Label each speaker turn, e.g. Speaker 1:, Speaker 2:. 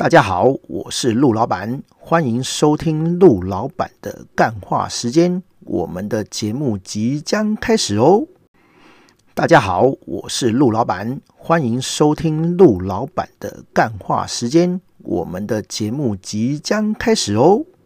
Speaker 1: 大家好我是陆老板欢迎收听陆老板的干话时间我们的节目即将开始哦。大家好我是陆老板欢迎收听陆老板的干话时间我们的节目即将开始哦。